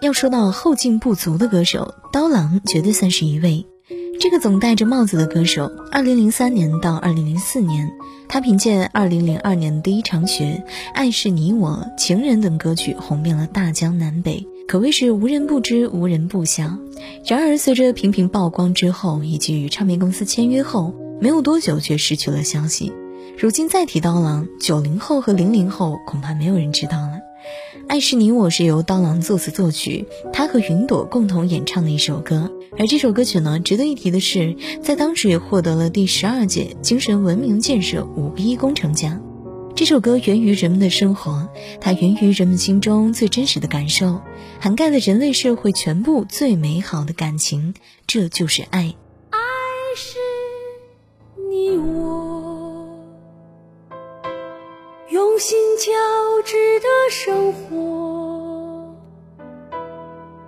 要说到后劲不足的歌手，刀郎绝对算是一位。这个总戴着帽子的歌手，二零零三年到二零零四年，他凭借二零零二年第一场雪、爱是你我、情人等歌曲红遍了大江南北，可谓是无人不知、无人不晓。然而，随着频频曝光之后，以及与唱片公司签约后，没有多久却失去了消息。如今再提刀郎，九零后和零零后恐怕没有人知道了。《爱是你我》是由刀郎作词作曲，他和云朵共同演唱的一首歌。而这首歌曲呢，值得一提的是，在当时也获得了第十二届精神文明建设五 B 工程奖。这首歌源于人们的生活，它源于人们心中最真实的感受，涵盖了人类社会全部最美好的感情，这就是爱。爱是你我用心交值得生活，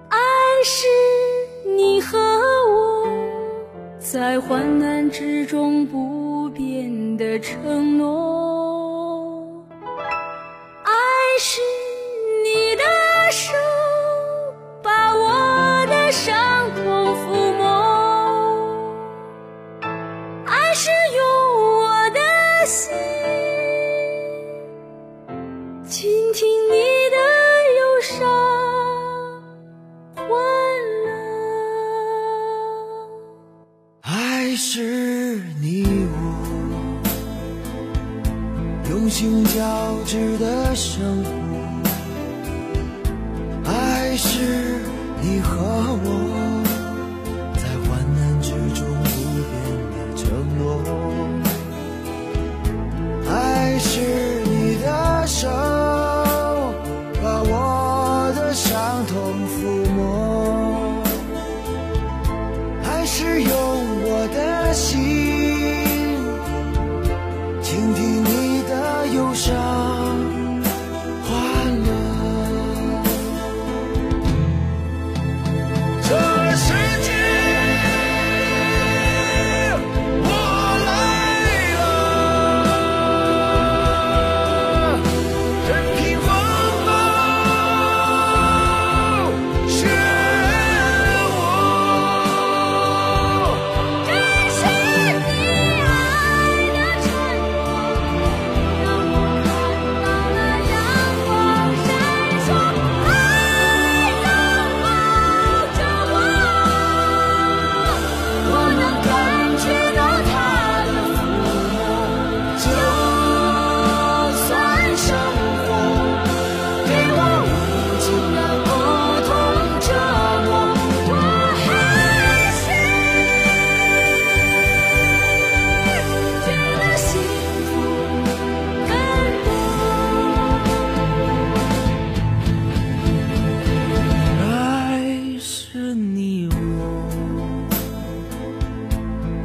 爱是你和我在患难之中不变的承诺，是你我用心交织的生活，爱是你和我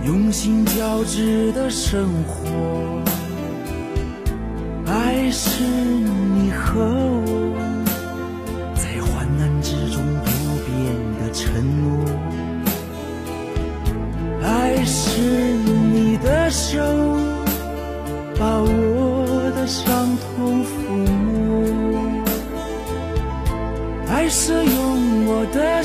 用心交织的生活，爱是你和我在患难之中不变的承诺，爱是你的手把我的伤痛抚摸。爱是用我的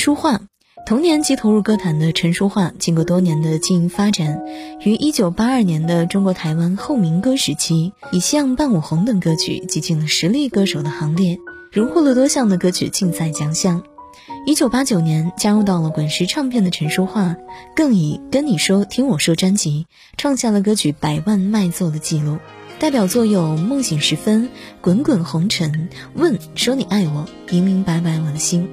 淑桦。同年即投入歌坛的陈淑桦，经过多年的经营发展，于1982年的中国台湾后民歌时期，以《像伴我红》等歌曲挤进了实力歌手的行列，荣获了多项的歌曲竞赛奖项。1989年加入到了滚石唱片的陈淑桦，更以《跟你说听我说》专辑创下了歌曲百万卖座的记录，代表作有《梦醒时分》《滚滚红尘》《问说你爱我》《明明白白我的心》。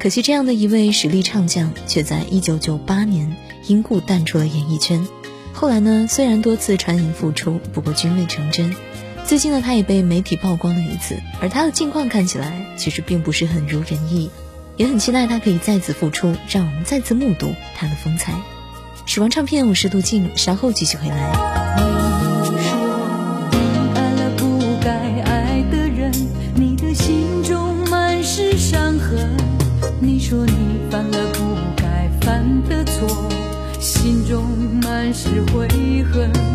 可惜，这样的一位实力唱将，却在1998年因故淡出了演艺圈。后来呢，虽然多次传言复出，不过均未成真。最近呢，他也被媒体曝光了一次，而他的近况看起来其实并不是很如人意，也很期待他可以再次复出，让我们再次目睹他的风采。时光唱片，我是杜静，稍后继续回来。爱的人，你的心中满是伤痕。你说你犯了不该犯的错，心中满是悔恨。